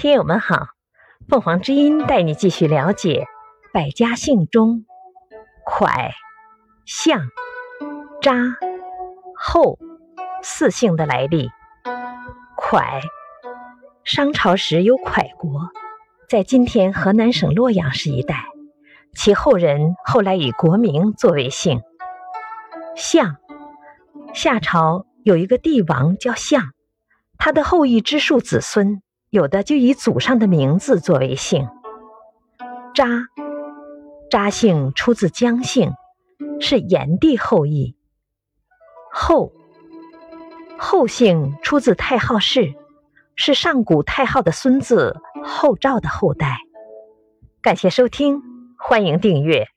听友们好，凤凰之音带你继续了解百家姓中蒯、象、查、后四姓的来历。蒯，商朝时有蒯国，在今天河南省洛阳市一带，其后人后来以国名作为姓。象，夏朝有一个帝王叫象，他的后裔之数子孙。有的就以祖上的名字作为姓，扎，扎姓出自姜姓，是炎帝后裔。后，后姓出自太昊氏，是上古太昊的孙子后赵的后代。感谢收听，欢迎订阅。